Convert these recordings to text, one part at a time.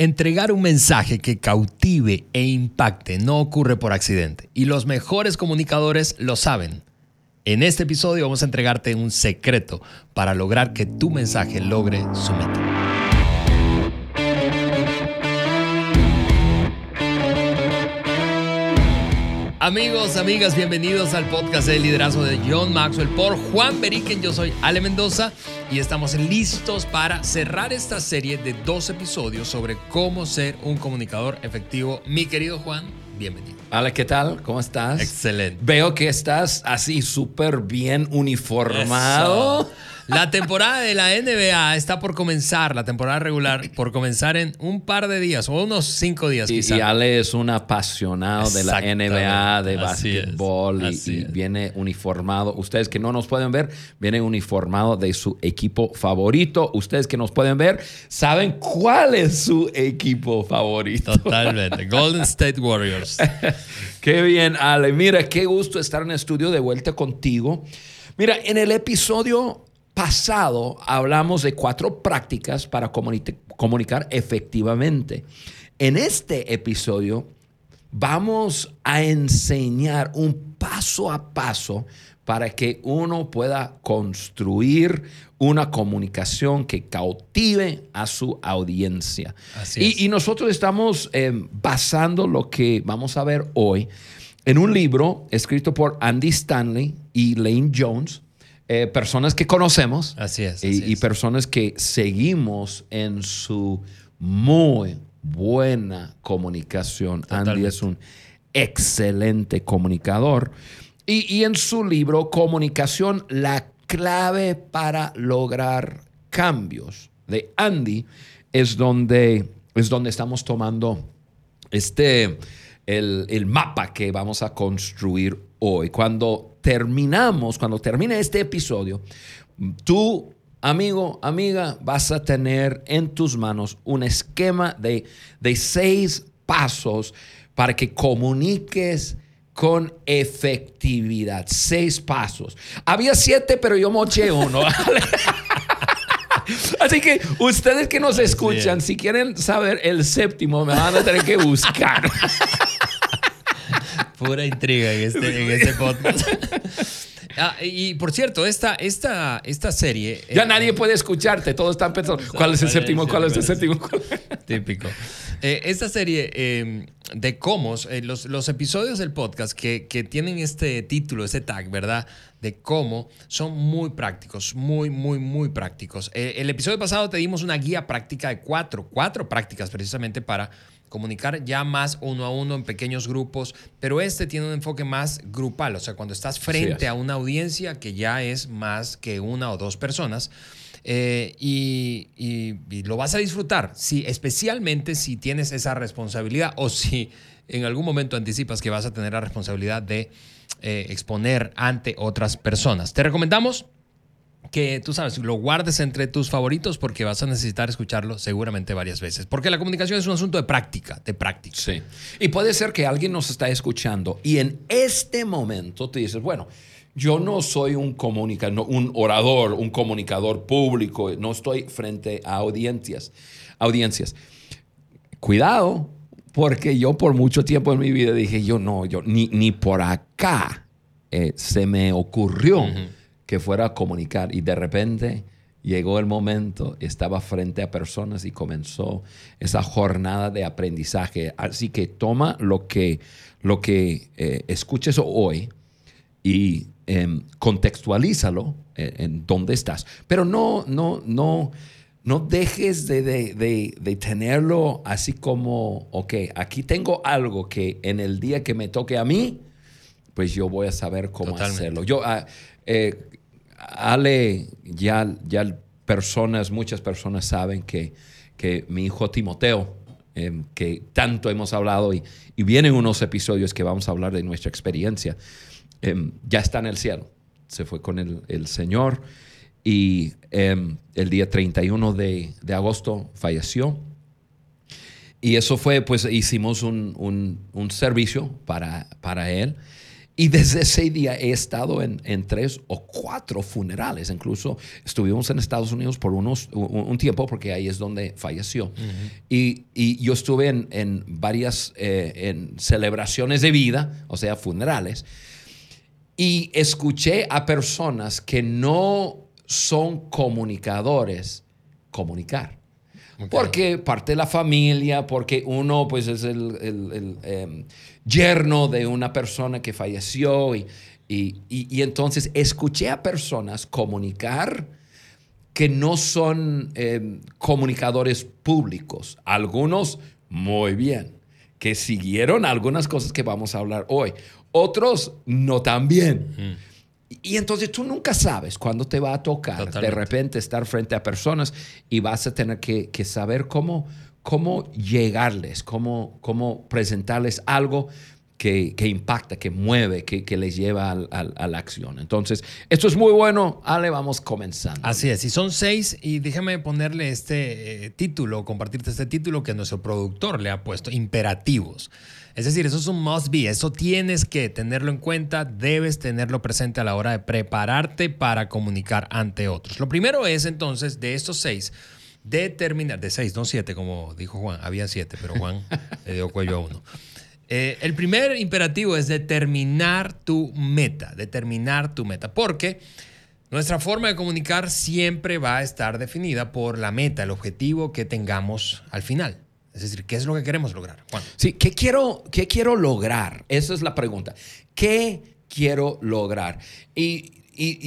Entregar un mensaje que cautive e impacte no ocurre por accidente y los mejores comunicadores lo saben. En este episodio vamos a entregarte un secreto para lograr que tu mensaje logre su meta. Amigos, amigas, bienvenidos al podcast de liderazgo de John Maxwell por Juan Beriken. Yo soy Ale Mendoza y estamos listos para cerrar esta serie de dos episodios sobre cómo ser un comunicador efectivo. Mi querido Juan, bienvenido. Ale, ¿qué tal? ¿Cómo estás? Excelente. Veo que estás así súper bien uniformado. La temporada de la NBA está por comenzar, la temporada regular, por comenzar en un par de días o unos cinco días y. Y Ale es un apasionado de la NBA, de básquetbol y, viene uniformado. Ustedes que no nos pueden ver, viene uniformado de su equipo favorito. Ustedes que nos pueden ver, saben cuál es su equipo favorito. Totalmente. Golden State Warriors. qué bien, Ale. Mira, qué gusto estar en el estudio de vuelta contigo. Mira, en el episodio pasado hablamos de cuatro prácticas para comunicar efectivamente. En este episodio vamos a enseñar un paso a paso para que uno pueda construir una comunicación que cautive a su audiencia. y, nosotros estamos eh, basando lo que vamos a ver hoy en un libro escrito por Andy Stanley y Lane Jones eh, personas que conocemos. Así es. y, personas que seguimos en su muy buena comunicación. Andy es un excelente comunicador. Y, y en su libro, Comunicación, la clave para lograr cambios de Andy, es donde, es donde estamos tomando este, el, el mapa que vamos a construir hoy. Cuando terminamos, cuando termine este episodio, tú, amigo, amiga, vas a tener en tus manos un esquema de, de seis pasos para que comuniques con efectividad. Seis pasos. Había siete, pero yo moché uno. Así que ustedes que nos escuchan, si quieren saber el séptimo, me van a tener que buscar. Pura intriga en este, este podcast. Ah, y por cierto, esta, esta, esta serie. Ya eh, nadie puede escucharte, todos están pensando: ¿cuál es el séptimo? ¿Cuál es el séptimo? Típico. Eh, esta serie em, de cómo, eh, los, los, episodios del podcast que, que, tienen este título, este tag, ¿verdad? De cómo son muy prácticos, muy, muy, muy prácticos. el episodio pasado te dimos una guía práctica de cuatro, cuatro prácticas precisamente para comunicar ya más uno a uno en pequeños grupos, pero este tiene un enfoque más grupal, o sea, cuando estás frente a una audiencia que ya es más que una o dos personas. Eh, y, lo vas a disfrutar, si, especialmente si tienes esa responsabilidad o si en algún momento anticipas que vas a tener la responsabilidad de eh, exponer ante otras personas. Te recomendamos que tú sabes, lo guardes entre tus favoritos porque vas a necesitar escucharlo seguramente varias veces. Porque la comunicación es un asunto de práctica, de práctica. Sí. Y puede ser que alguien nos está escuchando y en este momento te dices, bueno, yo no soy un comunicador, un orador, un comunicador público, no estoy frente a audiencias. audiencias. Cuidado, porque yo por mucho tiempo en mi vida dije, yo no, yo ni, ni por acá eh, se me ocurrió que fuera a comunicar y de repente llegó el momento, estaba frente a personas y comenzó esa jornada de aprendizaje. Así que toma lo que, lo que eh, escuches hoy y em, contextualízalo en, en dónde estás. Pero no, no, no, no dejes de, de, tenerlo así como, ok, aquí tengo algo que en el día que me toque a mí, pues yo voy a saber cómo hacerlo. Yo, ah, eh, Ale, ya, ya personas, muchas personas saben que, que mi hijo Timoteo, em, que tanto hemos hablado y, y, vienen unos episodios que vamos a hablar de nuestra experiencia, em, ya está en el cielo. Se fue con el, el Señor y em, el día 31 de, de, agosto falleció. Y eso fue, pues hicimos un, un, un servicio para, para él. Y desde ese día he estado en, tres o cuatro funerales. Incluso estuvimos en Estados Unidos por unos, un, tiempo porque ahí es donde falleció. y, yo estuve en, varias eh, en celebraciones de vida, o sea, funerales. Y escuché a personas que no son comunicadores comunicar. Porque parte de la familia, porque uno pues es el, em, yerno de una persona que falleció y, y, entonces escuché a personas comunicar que no son em, comunicadores públicos. Algunos muy bien, que siguieron algunas cosas que vamos a hablar hoy. Otros no tan bien. Y entonces tú nunca sabes cuándo te va a tocar de repente estar frente a personas y vas a tener que, saber cómo, cómo llegarles, cómo, cómo presentarles algo que, impacta, que mueve, que, les lleva a la acción. Entonces, esto es muy bueno. Ale, vamos comenzando. Así es, y son seis, y déjame ponerle este eh, título, compartirte este título que nuestro productor le ha puesto, imperativos. Es decir, eso es un must be, eso tienes que tenerlo en cuenta, debes tenerlo presente a la hora de prepararte para comunicar ante otros. Lo primero es entonces, de estos seis, determinar, de seis, no siete, como dijo Juan, había siete, pero Juan le dio cuello a uno. Eh, el primer imperativo es determinar tu meta, determinar tu meta, porque nuestra forma de comunicar siempre va a estar definida por la meta, el objetivo que tengamos al final. Es decir, ¿qué es lo que queremos lograr? Sí, ¿qué quiero, ¿qué quiero lograr? Esa es la pregunta. ¿Qué quiero lograr? Y,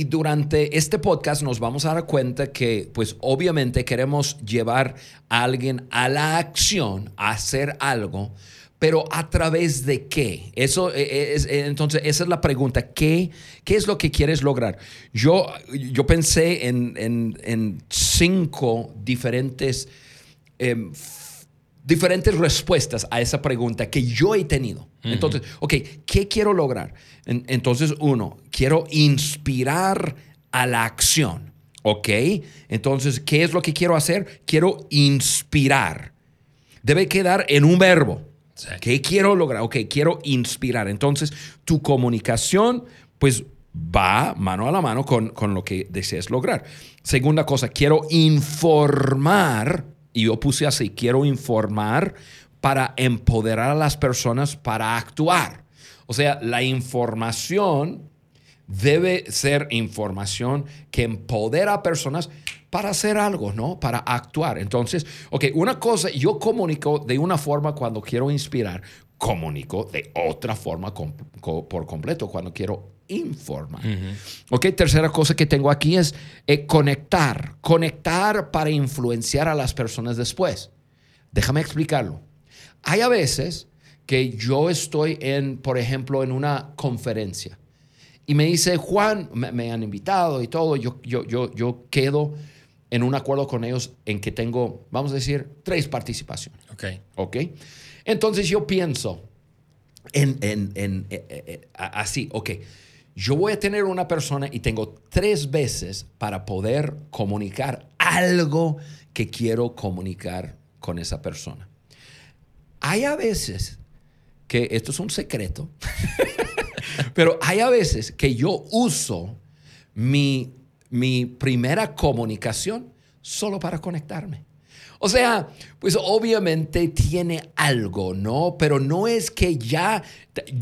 durante este podcast nos vamos a dar cuenta que, pues obviamente queremos llevar a alguien a la acción, a hacer algo, pero a través de qué? Eso e, e, es, entonces, esa es la pregunta. ¿Qué, qué es lo que quieres lograr? Yo, yo pensé en, cinco diferentes eh, diferentes respuestas a esa pregunta que yo he tenido. Entonces, ok, ¿qué quiero lograr? entonces, uno, quiero inspirar a la acción. ¿Ok? Entonces, ¿qué es lo que quiero hacer? Quiero inspirar. Debe quedar en un verbo. ¿Qué quiero lograr? Ok, quiero inspirar. Entonces, tu comunicación, pues va mano a la mano con, con lo que deseas lograr. Segunda cosa, quiero informar y yo puse así, quiero informar para empoderar a las personas para actuar. O sea, la información debe ser información que empodera a personas para hacer algo, ¿no? Para actuar. Entonces, ok, una cosa, yo comunico de una forma cuando quiero inspirar, comunico de otra forma por completo cuando quiero informar. Ok, tercera cosa que tengo aquí es eh, conectar. Conectar para influenciar a las personas después. Déjame explicarlo. Hay a veces que yo estoy en, por ejemplo, en una conferencia y me dice, Juan, me, han invitado y todo, yo, yo, yo, yo quedo en un acuerdo con ellos en que tengo, vamos a decir, tres participaciones. Ok. Ok. Entonces yo pienso en, en, en eh, eh, así, ok yo voy a tener una persona y tengo tres veces para poder comunicar algo que quiero comunicar con esa persona. Hay a veces que, esto es un secreto, pero hay a veces que yo uso mi, mi primera comunicación solo para conectarme. O sea, pues obviamente tiene algo, ¿no? Pero no es que ya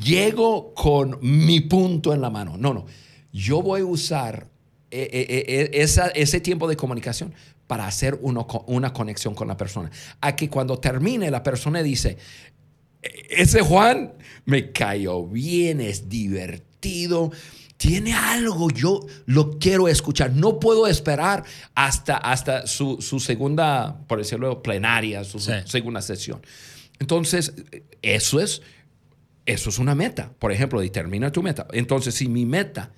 llego con mi punto en la mano. No, no. Yo voy a usar eh, eh, eh, ese tiempo de comunicación para hacer una conexión con la persona. A que cuando termine la persona dice, e-, ese Juan me cayó bien, es divertido, tiene algo, yo lo quiero escuchar. No puedo esperar hasta, hasta su, segunda, por decirlo, plenaria, su segunda sesión. Entonces, eso es, eso es una meta. Por ejemplo, determina tu meta. Entonces, si mi meta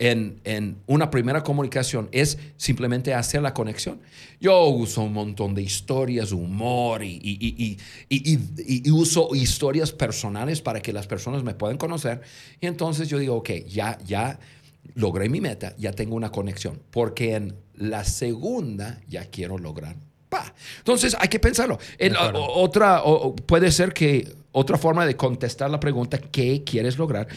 en, una primera comunicación es simplemente hacer la conexión. Yo uso un montón de historias, humor y, y, uso historias personales para que las personas me puedan conocer. Y entonces yo digo, ok, ya, ya logré mi meta, ya tengo una conexión, porque en la segunda ya quiero lograr. Pa. Entonces hay que pensarlo. En, otra, puede ser que otra forma de contestar la pregunta, ¿qué quieres lograr?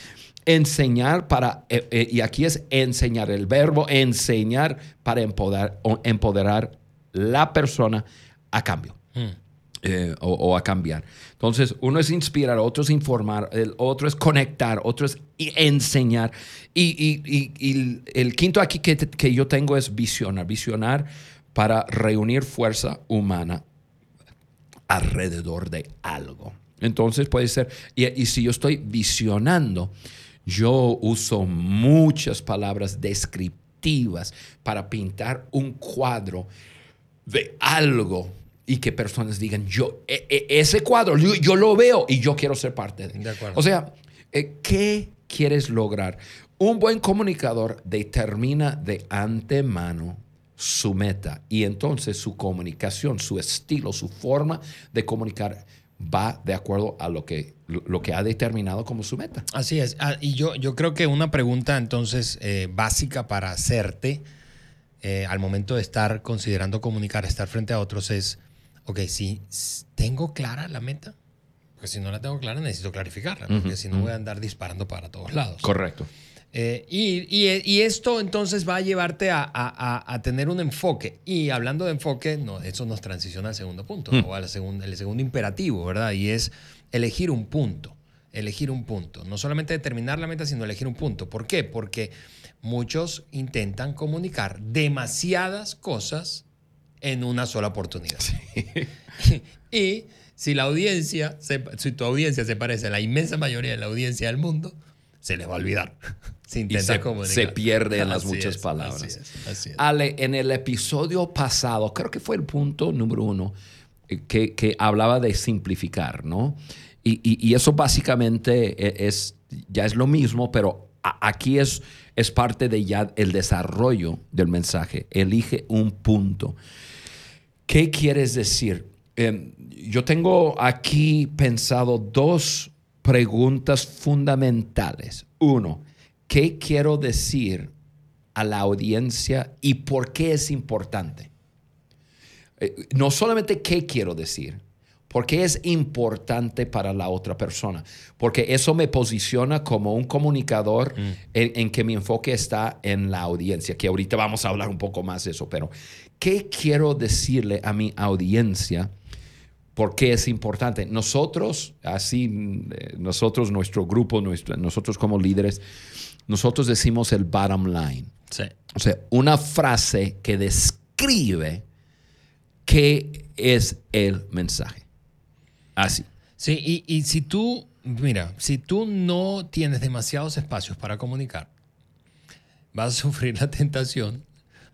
Enseñar para, eh, eh, y aquí es enseñar, el verbo enseñar para empoderar, empoderar la persona a cambio. Hmm. Eh, o, a cambiar. Entonces, uno es inspirar, otro es informar, el otro es conectar, otro es enseñar. Y, el quinto aquí que, que, yo tengo es visionar, visionar para reunir fuerza humana alrededor de algo. Entonces puede ser, y, si yo estoy visionando, yo uso muchas palabras descriptivas para pintar un cuadro de algo y que personas digan, yo, e, e, ese cuadro, yo, lo veo y yo quiero ser parte de. de o sea, eh, ¿qué quieres lograr? Un buen comunicador determina de antemano su meta y entonces su comunicación, su estilo, su forma de comunicar va de acuerdo a lo que, lo que ha determinado como su meta. Así es. Ah, y yo, yo creo que una pregunta entonces eh, básica para hacerte eh, al momento de estar considerando comunicar, estar frente a otros es, ok, si tengo clara la meta, porque si no la tengo clara necesito clarificarla, porque si no voy a andar disparando para todos lados. Correcto. Eh, y, esto entonces va a llevarte a, tener un enfoque. Y hablando de enfoque, no, eso nos transiciona al segundo punto, o al segundo, el segundo imperativo, ¿verdad? Y es elegir un punto. Elegir un punto. No solamente determinar la meta, sino elegir un punto. ¿Por qué? Porque muchos intentan comunicar demasiadas cosas en una sola oportunidad. y si la audiencia, si tu audiencia se parece a la inmensa mayoría de la audiencia del mundo, se les va a olvidar. Se se, pierde en las muchas palabras. Ale, en el episodio pasado, creo que fue el punto número uno, eh, que, hablaba de simplificar, ¿no? Y, eso básicamente e, es, ya es lo mismo, pero aquí es, es parte de ya el desarrollo del mensaje. Elige un punto. ¿Qué quieres decir? Em, yo tengo aquí pensado dos preguntas fundamentales. Uno, ¿qué quiero decir a la audiencia y por qué es importante? Eh, no solamente qué quiero decir, por qué es importante para la otra persona, porque eso me posiciona como un comunicador mm. en, que mi enfoque está en la audiencia, que ahorita vamos a hablar un poco más de eso, pero ¿qué quiero decirle a mi audiencia? ¿Por qué es importante? Nosotros, así, eh, nosotros, nuestro grupo, nosotros como líderes, nosotros decimos el bottom line. Sí. O sea, una frase que describe qué es el mensaje. Así. Sí, y, y si tú, mira, si tú no tienes demasiados espacios para comunicar, vas a sufrir la tentación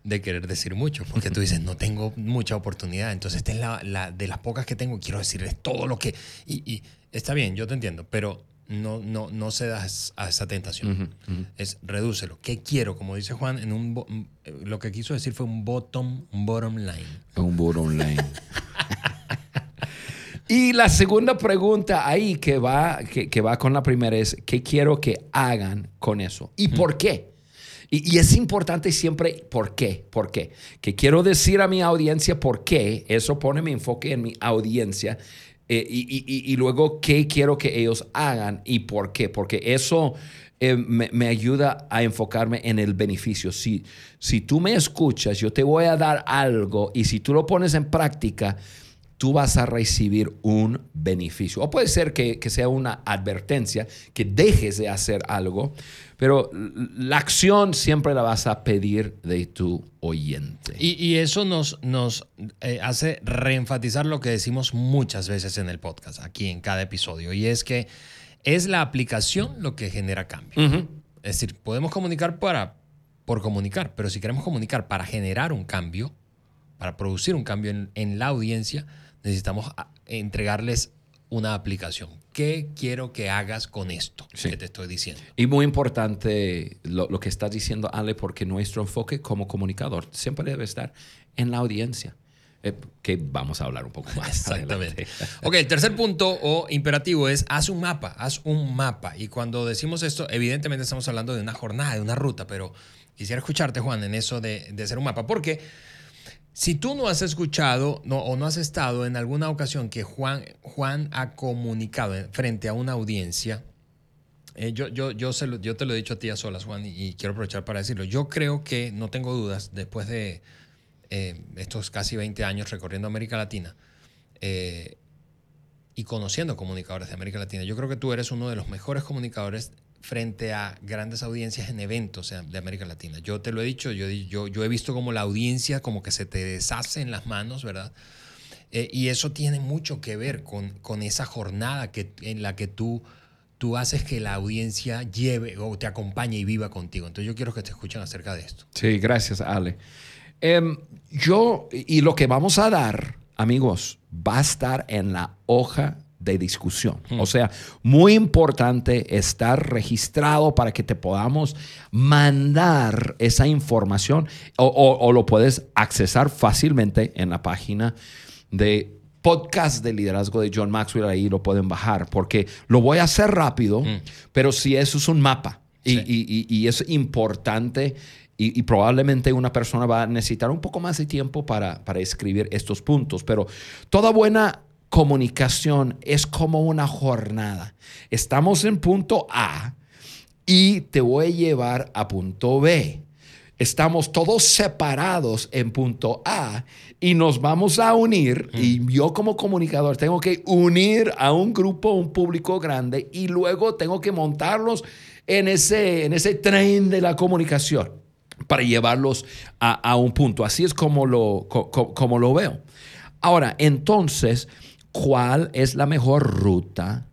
de querer decir mucho, porque tú dices, no tengo mucha oportunidad, entonces esta es la, de las pocas que tengo, quiero decirles todo lo que... Y, está bien, yo te entiendo, pero no, no, no cedas a esa tentación. Es redúcelo. ¿Qué quiero? Como dice Juan, en un lo que quiso decir fue un bottom, un bottom line. Un bottom line. y la segunda pregunta ahí que va, que, va con la primera es, ¿qué quiero que hagan con eso? ¿Y por qué? Y, es importante siempre, ¿por qué? ¿Por qué? Que quiero decir a mi audiencia por qué. Eso pone mi enfoque en mi audiencia. Eh, y, luego, ¿qué quiero que ellos hagan y por qué? Porque eso eh, me, ayuda a enfocarme en el beneficio. Si, si tú me escuchas, yo te voy a dar algo y si tú lo pones en práctica, tú vas a recibir un beneficio. O puede ser que, sea una advertencia, que dejes de hacer algo, pero la acción siempre la vas a pedir de tu oyente. Y, eso nos, nos eh, hace reenfatizar lo que decimos muchas veces en el podcast, aquí en cada episodio, y es que es la aplicación lo que genera cambio. Es decir, podemos comunicar para, por comunicar, pero si queremos comunicar para generar un cambio, para producir un cambio en, en la audiencia, necesitamos ah, entregarles una aplicación. ¿Qué quiero que hagas con esto que te estoy diciendo? Y muy importante lo, que estás diciendo, Ale, porque nuestro enfoque como comunicador siempre debe estar en la audiencia. Eh, que vamos a hablar un poco más. Exactamente. ok, el tercer punto o imperativo es haz un mapa, haz un mapa. Y cuando decimos esto, evidentemente estamos hablando de una jornada, de una ruta, pero quisiera escucharte, Juan, en eso de, de hacer un mapa, porque Si tú no has escuchado no, o no has estado en alguna ocasión que Juan, Juan ha comunicado frente a una audiencia, eh, yo, yo, yo, te lo he dicho a ti a solas, Juan, y, y quiero aprovechar para decirlo. Yo creo que, no tengo dudas, después de eh, estos casi 20 años recorriendo América Latina eh, y conociendo comunicadores de América Latina, yo creo que tú eres uno de los mejores comunicadores frente a grandes audiencias en eventos de América Latina. Yo te lo he dicho, yo, yo, he visto como la audiencia como que se te deshace en las manos, ¿verdad? Eh, y eso tiene mucho que ver con, con esa jornada que, en la que tú, tú haces que la audiencia lleve o te acompañe y viva contigo. Entonces yo quiero que te escuchen acerca de esto. Sí, gracias, Ale. Em, yo, y lo que vamos a dar, amigos, va a estar en la hoja de discusión. O sea, muy importante estar registrado para que te podamos mandar esa información o, o- o lo puedes accesar fácilmente en la página de podcast de liderazgo de John Maxwell. Ahí lo pueden bajar porque lo voy a hacer rápido, pero si eso es un mapa y, Sí. y- y- y es importante y, y probablemente una persona va a necesitar un poco más de tiempo para, para escribir estos puntos, pero toda buena comunicación es como una jornada. Estamos en punto A y te voy a llevar a punto B. Estamos todos separados en punto A y nos vamos a unir y yo como comunicador tengo que unir a un grupo, un público grande y luego tengo que montarlos en ese, en ese tren de la comunicación para llevarlos a, a un punto. Así es como lo, co- co- como lo veo. Ahora, entonces, ¿cuál es la mejor ruta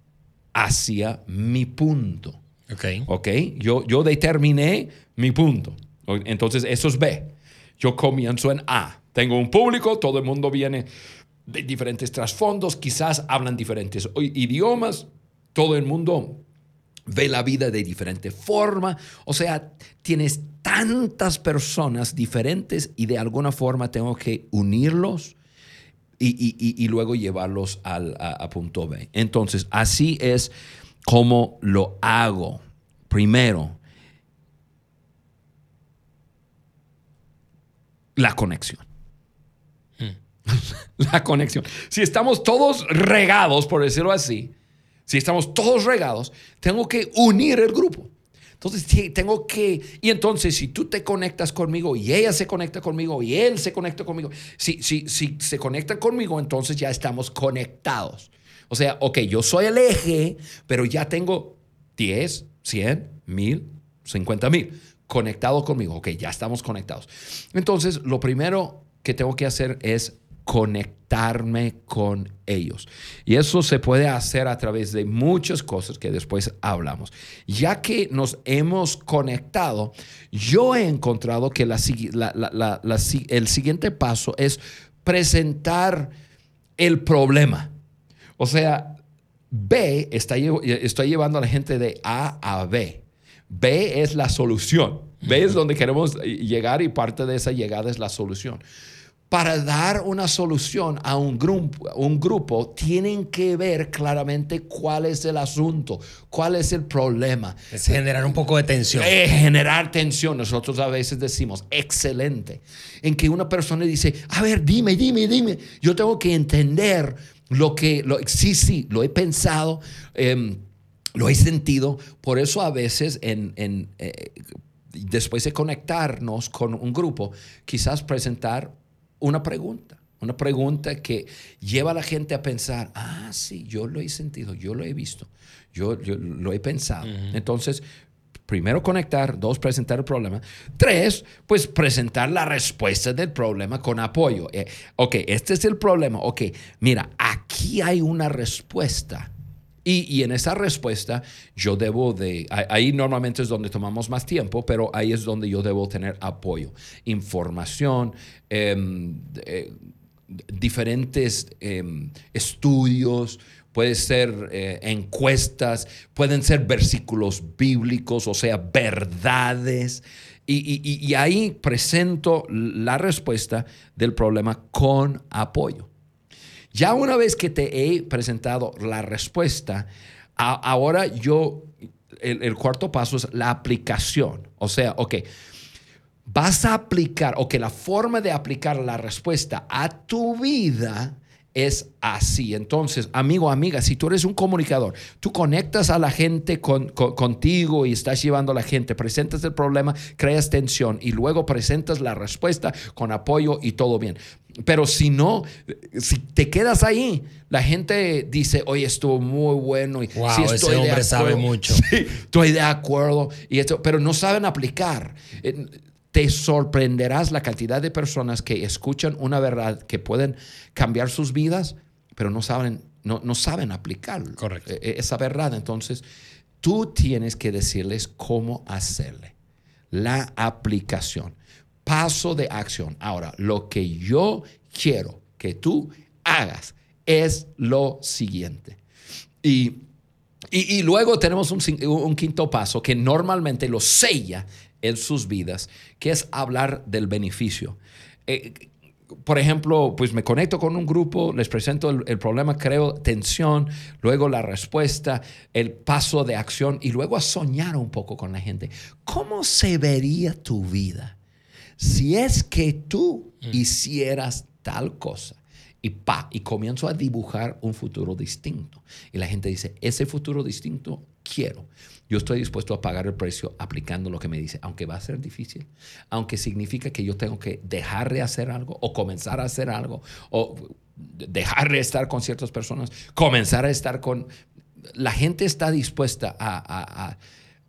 hacia mi punto? Ok. ¿Ok? Yo, yo determiné mi punto. Entonces, eso es B. Yo comienzo en A. Tengo un público, todo el mundo viene de diferentes trasfondos, quizás hablan diferentes idiomas, todo el mundo ve la vida de diferente forma. O sea, tienes tantas personas diferentes y de alguna forma tengo que unirlos y, y- y- luego llevarlos al, a, a punto B. Entonces, así es como lo hago. Primero, la conexión. la conexión. Si estamos todos regados, por decirlo así, si estamos todos regados, tengo que unir el grupo. Entonces tengo que, y entonces si tú te conectas conmigo y ella se conecta conmigo y él se conecta conmigo, si, si, si se conecta conmigo, entonces ya estamos conectados. O sea, ok, yo soy el eje, pero ya tengo 10, 100, 1000, 50 mil conectados conmigo. Ok, ya estamos conectados. Entonces, lo primero que tengo que hacer es conectarme con ellos. Y eso se puede hacer a través de muchas cosas que después hablamos. Ya que nos hemos conectado, yo he encontrado que la la- la- el siguiente paso es presentar el problema. O sea, B está, estoy llevando a la gente de A a B. B es la solución. B es donde queremos llegar y parte de esa llegada es la solución. Para dar una solución a un grupo, un grupo, tienen que ver claramente cuál es el asunto, cuál es el problema. Es generar un poco de tensión. Eh, generar tensión. Nosotros a veces decimos, excelente. En que una persona dice, a ver, dime, dime, dime. Yo tengo que entender lo que, lo, sí, sí, lo he pensado, em, lo he sentido. Por eso a veces en, en, eh, después de conectarnos con un grupo, quizás presentar una pregunta. Una pregunta que lleva a la gente a pensar, ah, sí, yo lo he sentido, yo lo he visto, yo, yo lo he pensado. Entonces, primero conectar, dos, presentar el problema, tres, pues presentar la respuesta del problema con apoyo. Eh, ok, este es el problema, ok, mira, aquí hay una respuesta. Y, en esa respuesta yo debo de, ahí- normalmente es donde tomamos más tiempo, pero ahí es donde yo debo tener apoyo, información, em, diferentes em, estudios, puede ser eh, encuestas, pueden ser versículos bíblicos, o sea, verdades. Y- y- y ahí presento la respuesta del problema con apoyo. Ya una vez que te he presentado la respuesta, ahora yo, el, el cuarto paso es la aplicación. O sea, ok, vas a aplicar o que la forma de aplicar la respuesta a tu vida es así. Entonces, amigo, amiga, si tú eres un comunicador, tú conectas a la gente contigo y estás llevando a la gente, presentas el problema, creas tensión y luego presentas la respuesta con apoyo y todo bien. Pero si no, si te quedas ahí, la gente dice, oye, estuvo muy bueno. Y wow, ese hombre sabe mucho. estoy de acuerdo. Y esto, pero no saben aplicar. Eh, te sorprenderás la cantidad de personas que escuchan una verdad que pueden cambiar sus vidas, pero no saben, no, no saben aplicar e, e, esa verdad. Entonces, tú tienes que decirles cómo hacerle la aplicación, paso de acción. Ahora, lo que yo quiero que tú hagas es lo siguiente. Y, y, luego tenemos un, un, quinto paso que normalmente lo sella en sus vidas, que es hablar del beneficio. Eh, por ejemplo, pues me conecto con un grupo, les presento el, problema, creo tensión, luego la respuesta, el paso de acción y luego a soñar un poco con la gente. ¿Cómo se vería tu vida si es que tú mm. hicieras tal cosa? Y pa, y comienzo a dibujar un futuro distinto. Y la gente dice, ese futuro distinto quiero yo estoy dispuesto a pagar el precio aplicando lo que me dice, aunque va a ser difícil, aunque significa que yo tengo que dejar de hacer algo o comenzar a hacer algo o dejar de estar con ciertas personas, comenzar a estar con... La gente está dispuesta a,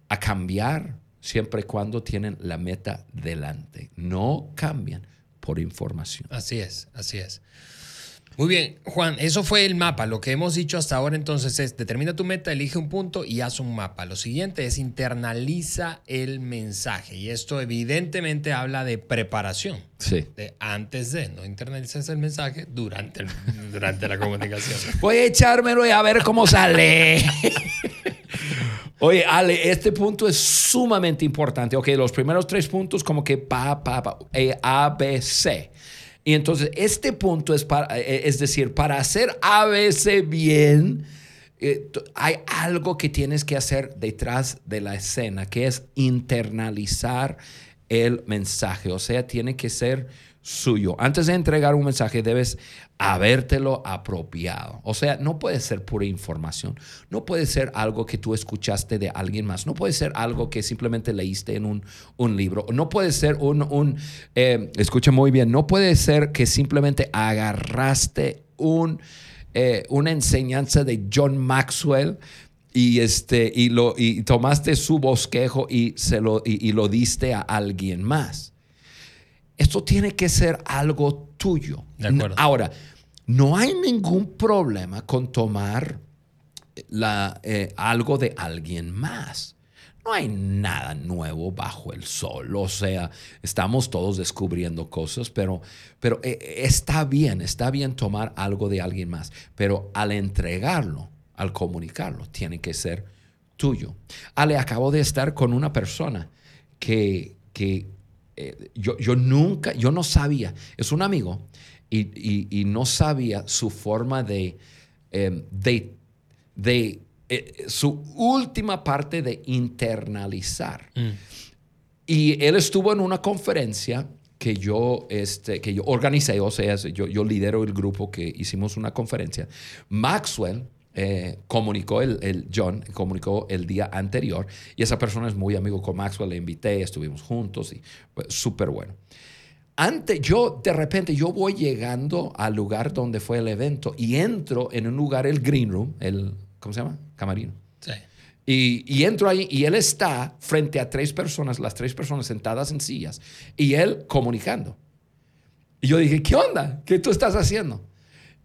a cambiar siempre y cuando tienen la meta delante. No cambian por información. Así es, así es. Muy bien, Juan, eso fue el mapa. Lo que hemos dicho hasta ahora entonces es, determina tu meta, elige un punto y haz un mapa. Lo siguiente es internaliza el mensaje. Y esto evidentemente habla de preparación. Sí. De antes de, no internalices el mensaje durante, durante la comunicación. Voy a echármelo y a ver cómo sale. Oye, Ale, este punto es sumamente importante. Ok, los primeros tres puntos como que pa, pa, pa, eh, A, B, C. Y entonces este punto es, para, eh, es decir, para hacer ABC bien, eh, hay algo que tienes que hacer detrás de la escena, que es internalizar el mensaje. O sea, tiene que ser suyo. Antes de entregar un mensaje debes habértelo apropiado. O sea, no puede ser pura información, no puede ser algo que tú escuchaste de alguien más, no puede ser algo que simplemente leíste en un, un libro, no puede ser un, un eh, escucha muy bien, no puede ser que simplemente agarraste un, eh, una enseñanza de John Maxwell y, este, y, lo, y tomaste su bosquejo y, se lo, y lo diste a alguien más. Esto tiene que ser algo tuyo. Ahora, no hay ningún problema con tomar la, eh, algo de alguien más. No hay nada nuevo bajo el sol. O sea, estamos todos descubriendo cosas, pero, pero eh, está bien, está bien tomar algo de alguien más. Pero al entregarlo, al comunicarlo, tiene que ser tuyo. Ale, acabo de estar con una persona que, que eh, yo, yo, nunca, yo no sabía, es un amigo y, no sabía su forma de, em, de, de eh, su última parte de internalizar. Mm. Y él estuvo en una conferencia que yo, este, que yo organicé, o sea, yo, yo lidero el grupo que hicimos una conferencia. Maxwell, eh, comunicó el, el, John, comunicó el día anterior y esa persona es muy amigo con Maxwell, le invité, estuvimos juntos y súper bueno. Antes, yo de repente, yo voy llegando al lugar donde fue el evento y entro en un lugar, el green room, el, ¿cómo se llama? Camarino. Sí. Y, y, entro ahí y él está frente a tres personas, las tres personas sentadas en sillas, y él comunicando. Y yo dije, ¿qué onda? ¿Qué tú estás haciendo?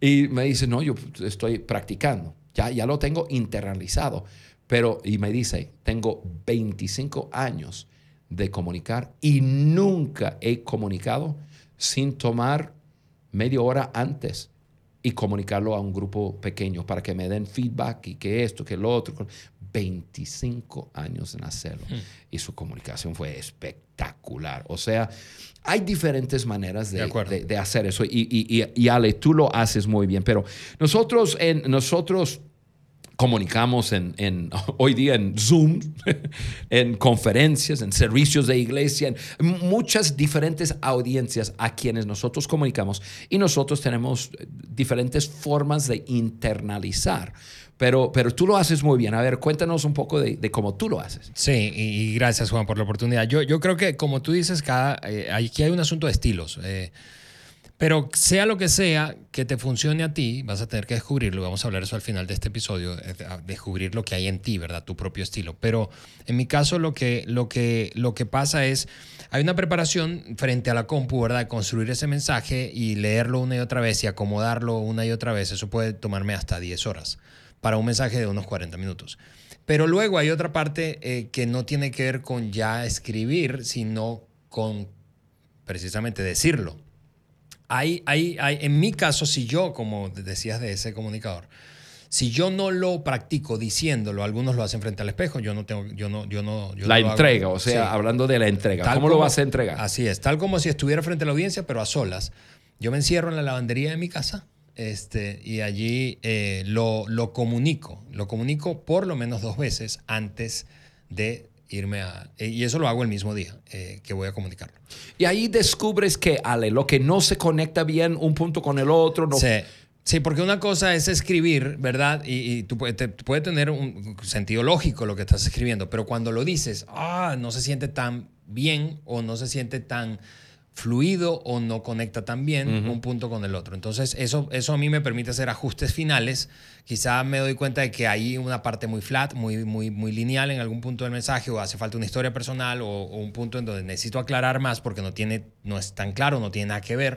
Y me dice, no, yo estoy practicando. Ya, ya lo tengo internalizado. Pero, y me dice, tengo 25 años de comunicar y nunca he comunicado sin tomar media hora antes y comunicarlo a un grupo pequeño para que me den feedback y que esto, que lo otro. 25 años en hacerlo. Hmm. Y su comunicación fue espectacular. O sea, hay diferentes maneras de, de, hacer eso. Y, y, y, Ale, tú lo haces muy bien. Pero nosotros, en, nosotros comunicamos en, en, hoy día en Zoom, en conferencias, en servicios de iglesia, en muchas diferentes audiencias a quienes nosotros comunicamos y nosotros tenemos diferentes formas de internalizar. Pero, pero tú lo haces muy bien. A ver, cuéntanos un poco de, de cómo tú lo haces. Sí, y, gracias Juan por la oportunidad. Yo, yo creo que como tú dices, cada, eh, aquí hay un asunto de estilos. Eh, pero sea lo que sea que te funcione a ti, vas a tener que descubrirlo. Vamos a hablar eso al final de este episodio, descubrir lo que hay en ti, ¿verdad? Tu propio estilo. Pero en mi caso lo que, lo que, lo que pasa es, hay una preparación frente a la compu, ¿verdad? Construir ese mensaje y leerlo una y otra vez y acomodarlo una y otra vez. Eso puede tomarme hasta 10 horas para un mensaje de unos 40 minutos. Pero luego hay otra parte eh, que no tiene que ver con ya escribir, sino con precisamente decirlo hay, hay, hay, en mi caso, si yo, como decías de ese comunicador, si yo no lo practico diciéndolo, algunos lo hacen frente al espejo, yo no tengo, yo no, yo no. la entrega, o sea, hablando de la entrega, ¿cómo lo vas a entregar? Así es, tal como si estuviera frente a la audiencia, pero a solas. Yo me encierro en la lavandería de mi casa, este, y allí eh, lo, lo comunico, lo comunico por lo menos dos veces antes de irme a... Eh, y eso lo hago el mismo día eh, que voy a comunicarlo. Y ahí descubres que, Ale, lo que no se conecta bien un punto con el otro, no... Sí. Sí, porque una cosa es escribir, ¿verdad? Y, tú puede, puede tener un sentido lógico lo que estás escribiendo, pero cuando lo dices, ah, no se siente tan bien o no se siente tan fluido o no conecta tan bien un punto con el otro. Entonces, eso, eso a mí me permite hacer ajustes finales. Quizá me doy cuenta de que hay una parte muy flat, muy, muy, muy lineal en algún punto del mensaje, o hace falta una historia personal, o, un punto en donde necesito aclarar más porque no, tiene, no es tan claro, no tiene nada que ver.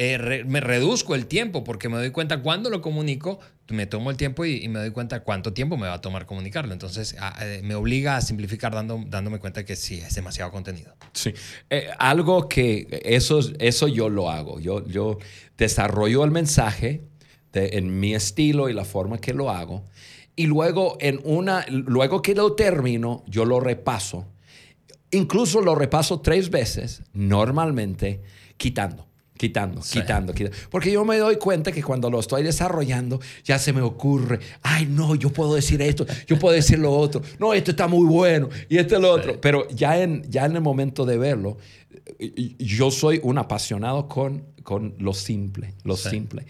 Eh, me reduzco el tiempo porque me doy cuenta cuando lo comunico, me tomo el tiempo y, me doy cuenta cuánto tiempo me va a tomar comunicarlo. Entonces me obliga a simplificar dando, dándome cuenta que sí, es demasiado contenido. Sí, eh, algo que eso, eso yo lo hago. Yo, yo desarrollo el mensaje en mi estilo y la forma que lo hago. Y luego, en una, luego que lo termino, yo lo repaso. Incluso lo repaso tres veces, normalmente, quitando quitando, quitando, quitando. Porque yo me doy cuenta que cuando lo estoy desarrollando, ya se me ocurre, ay, no, yo puedo decir esto, yo puedo decir lo otro, no, esto está muy bueno y esto es lo otro. Pero ya en, ya en el momento de verlo, yo soy un apasionado con, con lo simple, lo simple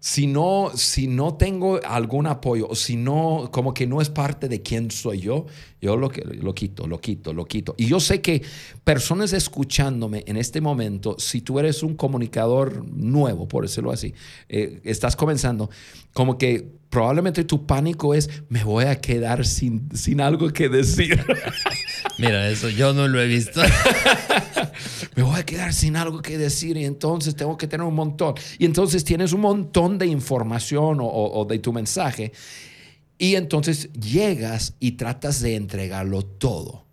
si no, si no tengo algún apoyo, o si no, como que no es parte de quién soy yo, yo lo, lo quito, lo quito, lo quito. Y yo sé que personas escuchándome en este momento, si tú eres un comunicador nuevo, por decirlo así, eh, estás comenzando, como que probablemente tu pánico es, me voy a quedar sin, sin algo que decir. Mira, eso yo no lo he visto. me voy a quedar sin algo que decir y entonces tengo que tener un montón. Y entonces tienes un montón de información o, de tu mensaje y entonces llegas y tratas de entregarlo todo.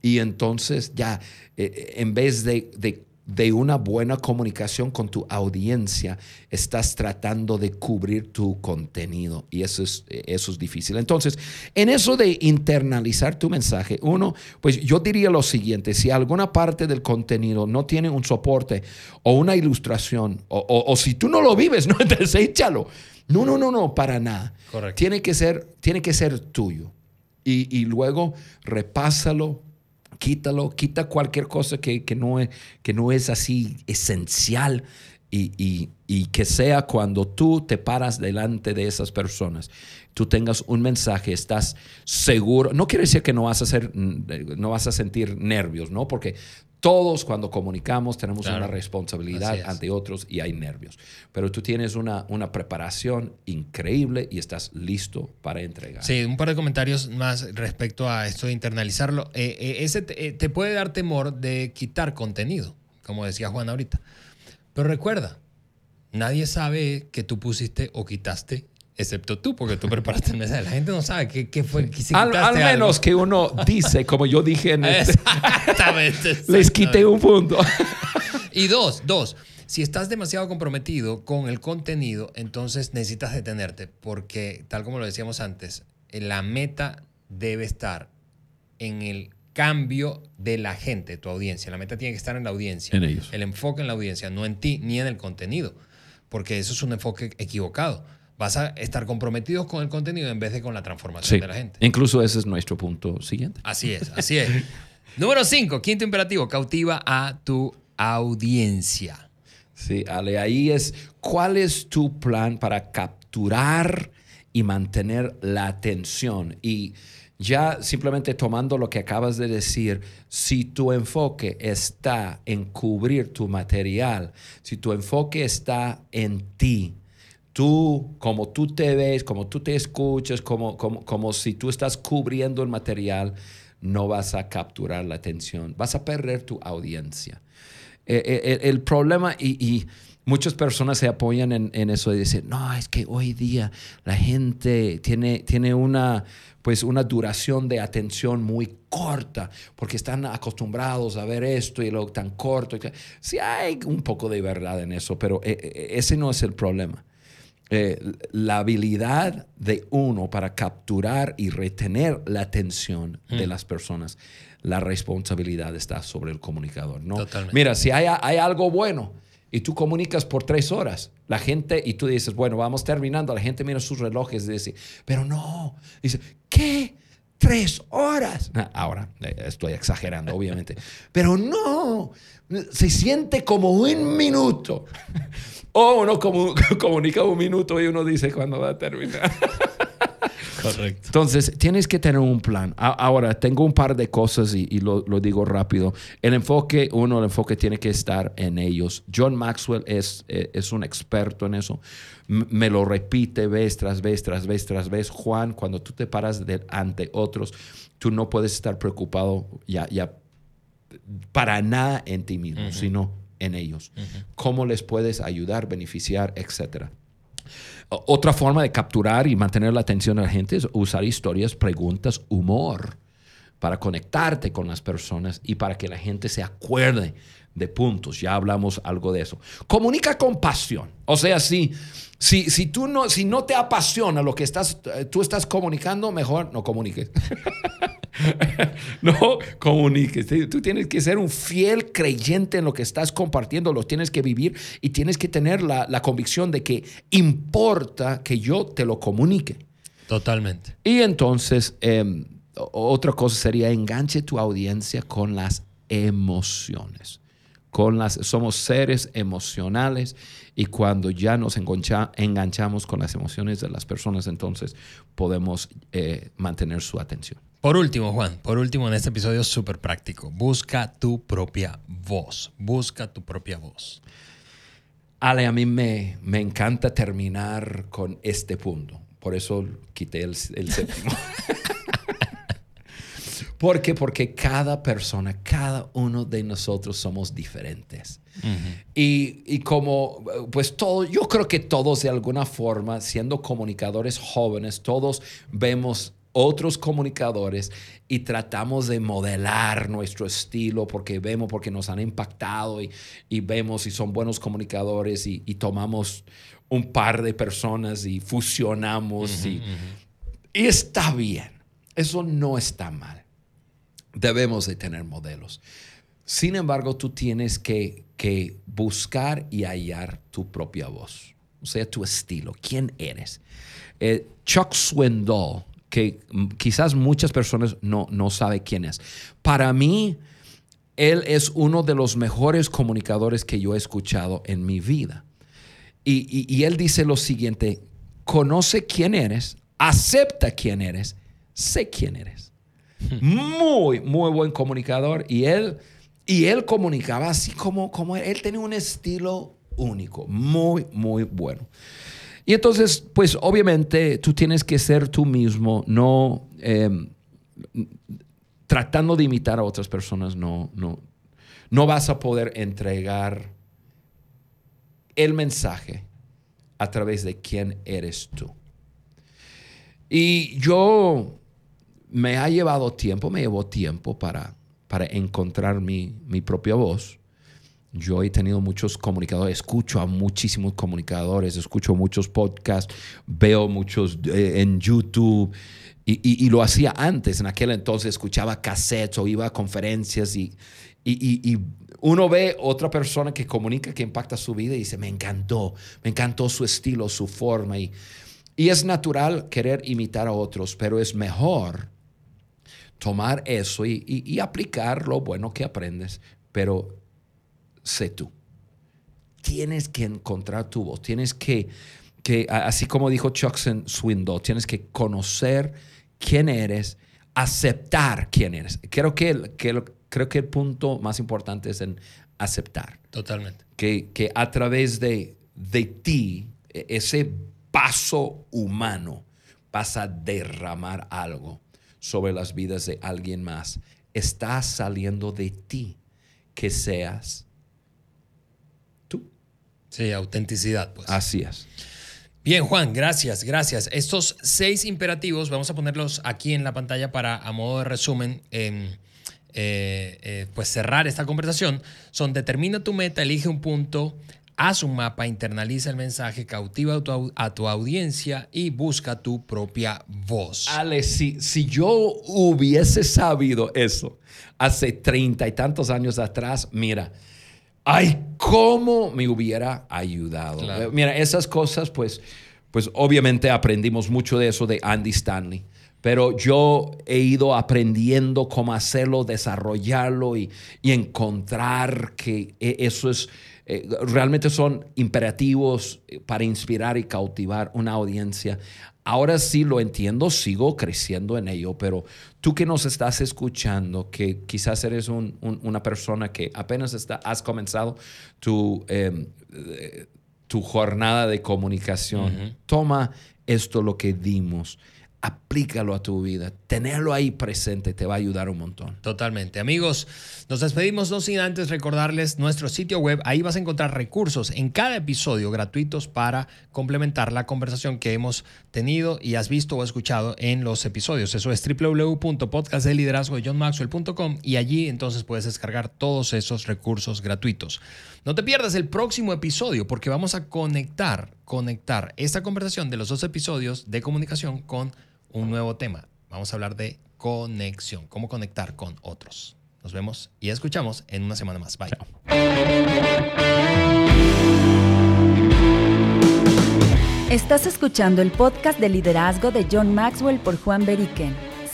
Y entonces ya, eh, en vez de, de de una buena comunicación con tu audiencia, estás tratando de cubrir tu contenido y eso es, eso es difícil. Entonces, en eso de internalizar tu mensaje, uno, pues yo diría lo siguiente, si alguna parte del contenido no tiene un soporte o una ilustración, o, si tú no lo vives, no, deséchalo. No, no, no, no, para nada. Tiene que ser, tiene que ser tuyo. Y, y luego repásalo, quítalo, quita cualquier cosa que, no, es, que no es así esencial y, que sea cuando tú te paras delante de esas personas, tú tengas un mensaje, estás seguro. No quiere decir que no vas a, hacer, no vas a sentir nervios, ¿no? Porque todos cuando comunicamos tenemos una responsabilidad ante otros y hay nervios. Pero tú tienes una, una preparación increíble y estás listo para entregar. Sí, un par de comentarios más respecto a esto de internalizarlo. Eh, eh, ese te, eh, te puede dar temor de quitar contenido, como decía Juan ahorita. Pero recuerda, nadie sabe que tú pusiste o quitaste excepto tú, porque tú preparaste el mensaje. La gente no sabe qué, qué fue. Si al, al menos que uno dice, como yo dije en este. Exactamente. Les quité un punto. y dos, dos. Si estás demasiado comprometido con el contenido, entonces necesitas detenerte, porque tal como lo decíamos antes, la meta debe estar en el cambio de la gente, tu audiencia. La meta tiene que estar en la audiencia. En ellos. El enfoque en la audiencia, no en ti ni en el contenido, porque eso es un enfoque equivocado vas a estar comprometidos con el contenido en vez de con la transformación Sí. de la gente. Incluso ese es nuestro punto siguiente. Así es, así es. Número 5, quinto imperativo, cautiva a tu audiencia. Sí, Ale, ahí es, ¿cuál es tu plan para capturar y mantener la atención? Y ya simplemente tomando lo que acabas de decir, si tu enfoque está en cubrir tu material, si tu enfoque está en ti, tú, como tú te ves, como tú te escuchas, como, como, como si tú estás cubriendo el material, no vas a capturar la atención, vas a perder tu audiencia. Eh, eh, el, el problema, y, y muchas personas se apoyan en, eso y dicen, no, es que hoy día la gente tiene, tiene una, pues una duración de atención muy corta, porque están acostumbrados a ver esto y lo tan corto. Sí hay un poco de verdad en eso, pero eh, eh, ese no es el problema. Eh, la habilidad de uno para capturar y retener la atención de las personas, la responsabilidad está sobre el comunicador. ¿no? Totalmente. Mira, si hay, hay algo bueno y tú comunicas por tres horas, la gente, y tú dices, bueno, vamos terminando, la gente mira sus relojes y dice, pero no, dice, ¿qué? Tres horas. Ah, Ahora, eh, estoy exagerando, obviamente. Pero no, se siente como un minuto. O uno comunica un minuto y uno dice cuándo va a terminar. Correcto. Entonces, tienes que tener un plan. A- Ahora, tengo un par de cosas y, y lo, lo digo rápido. El enfoque, uno, el enfoque tiene que estar en ellos. John Maxwell es, eh, es un experto en eso. M- me lo repite vez tras vez, tras vez, tras vez. Juan, cuando tú te paras de- ante otros, tú no puedes estar preocupado ya, ya para nada en ti mismo, sino en ellos. Cómo les puedes ayudar, beneficiar, etcétera. Otra forma de capturar y mantener la atención de la gente es usar historias, preguntas, humor para conectarte con las personas y para que la gente se acuerde de puntos. Ya hablamos algo de eso. Comunica con pasión. O sea, si, si, si, tú no, si no te apasiona lo que estás, eh, tú estás comunicando, mejor no comuniques. no comuniques. Tú tienes que ser un fiel creyente en lo que estás compartiendo, lo tienes que vivir y tienes que tener la, la convicción de que importa que yo te lo comunique. Totalmente. Y entonces, eh, o- otra cosa sería enganche tu audiencia con las emociones. Con las, somos seres emocionales y cuando ya nos engancha- enganchamos con las emociones de las personas, entonces podemos eh, mantener su atención. Por último, Juan, por último en este episodio súper práctico, busca tu propia voz, busca tu propia voz. Ale, a mí me, me encanta terminar con este punto. Por eso quité el, el séptimo. ¿Por qué? Porque cada persona, cada uno de nosotros somos diferentes. y, y como, pues todo, yo creo que todos de alguna forma, siendo comunicadores jóvenes, todos vemos otros comunicadores y tratamos de modelar nuestro estilo porque vemos, porque nos han impactado y, y vemos si son buenos comunicadores y, y tomamos un par de personas y fusionamos y, y está bien. Eso no está mal. Debemos de tener modelos. Sin embargo, tú tienes que, que buscar y hallar tu propia voz, o sea, tu estilo, quién eres. Eh, Chuck Swindoll, que quizás muchas personas no, no saben quién es. Para mí, él es uno de los mejores comunicadores que yo he escuchado en mi vida. Y, y- y él dice lo siguiente, conoce quién eres, acepta quién eres, sé quién eres. Muy, muy buen comunicador. Y él, y él comunicaba así como, como él, él tenía un estilo único, muy, muy bueno. Y entonces, pues obviamente tú tienes que ser tú mismo, no eh, tratando de imitar a otras personas, no, no, no vas a poder entregar el mensaje a través de quién eres tú. Y yo me ha llevado tiempo, me llevó tiempo para, para encontrar mi, mi propia voz. Yo he tenido muchos comunicadores, escucho a muchísimos comunicadores, escucho muchos podcasts, veo muchos eh, en YouTube y, lo hacía antes. En aquel entonces escuchaba cassettes o iba a conferencias y- y uno ve otra persona que comunica, que impacta su vida y dice, me encantó, me encantó su estilo, su forma. Y, Y es natural querer imitar a otros, pero es mejor tomar eso y, aplicar lo bueno que aprendes, pero sé tú. Tienes que encontrar tu voz, tienes que, que así como dijo Chuck Swindoll, tienes que conocer quién eres, aceptar quién eres. Creo que, que, creo que el punto más importante es en aceptar. Totalmente. Que, que a través de, de ti, e, ese paso humano, vas a derramar algo sobre las vidas de alguien más. Está saliendo de ti que seas. Sí, autenticidad, pues. Así es. Bien, Juan, gracias, gracias. Estos seis imperativos, vamos a ponerlos aquí en la pantalla para, a modo de resumen, em, eh, eh, pues cerrar esta conversación. Son determina tu meta, elige un punto, haz un mapa, internaliza el mensaje, cautiva a tu, audiencia y busca tu propia voz. Ale, si, si yo hubiese sabido eso hace treinta y tantos años atrás, mira, ay, cómo me hubiera ayudado. Mira, esas cosas, pues, pues obviamente aprendimos mucho de eso de Andy Stanley pero yo he ido aprendiendo cómo hacerlo, desarrollarlo y, y encontrar que e, eso es eh, realmente son imperativos eh, para inspirar y cautivar una audiencia. Ahora sí lo entiendo, sigo creciendo en ello, pero tú que nos estás escuchando, que quizás eres una persona que apenas está, has comenzado tu, em, eh, tu jornada de comunicación, toma esto lo que dimos aplícalo a tu vida. Tenerlo ahí presente te va a ayudar un montón. Totalmente. Amigos, nos despedimos no sin antes recordarles nuestro sitio web. Ahí vas a encontrar recursos en cada episodio gratuitos para complementar la conversación que hemos tenido y has visto o escuchado en los episodios. Eso es www.podcastdeliderazgo.com y allí entonces puedes descargar todos esos recursos gratuitos. No te pierdas el próximo episodio porque vamos a conectar, conectar esta conversación de los dos episodios de comunicación con un nuevo tema. Vamos a hablar de conexión, cómo conectar con otros. Nos vemos y escuchamos en una semana más. Bye. Estás escuchando el podcast de liderazgo de John Maxwell por Juan Beriken.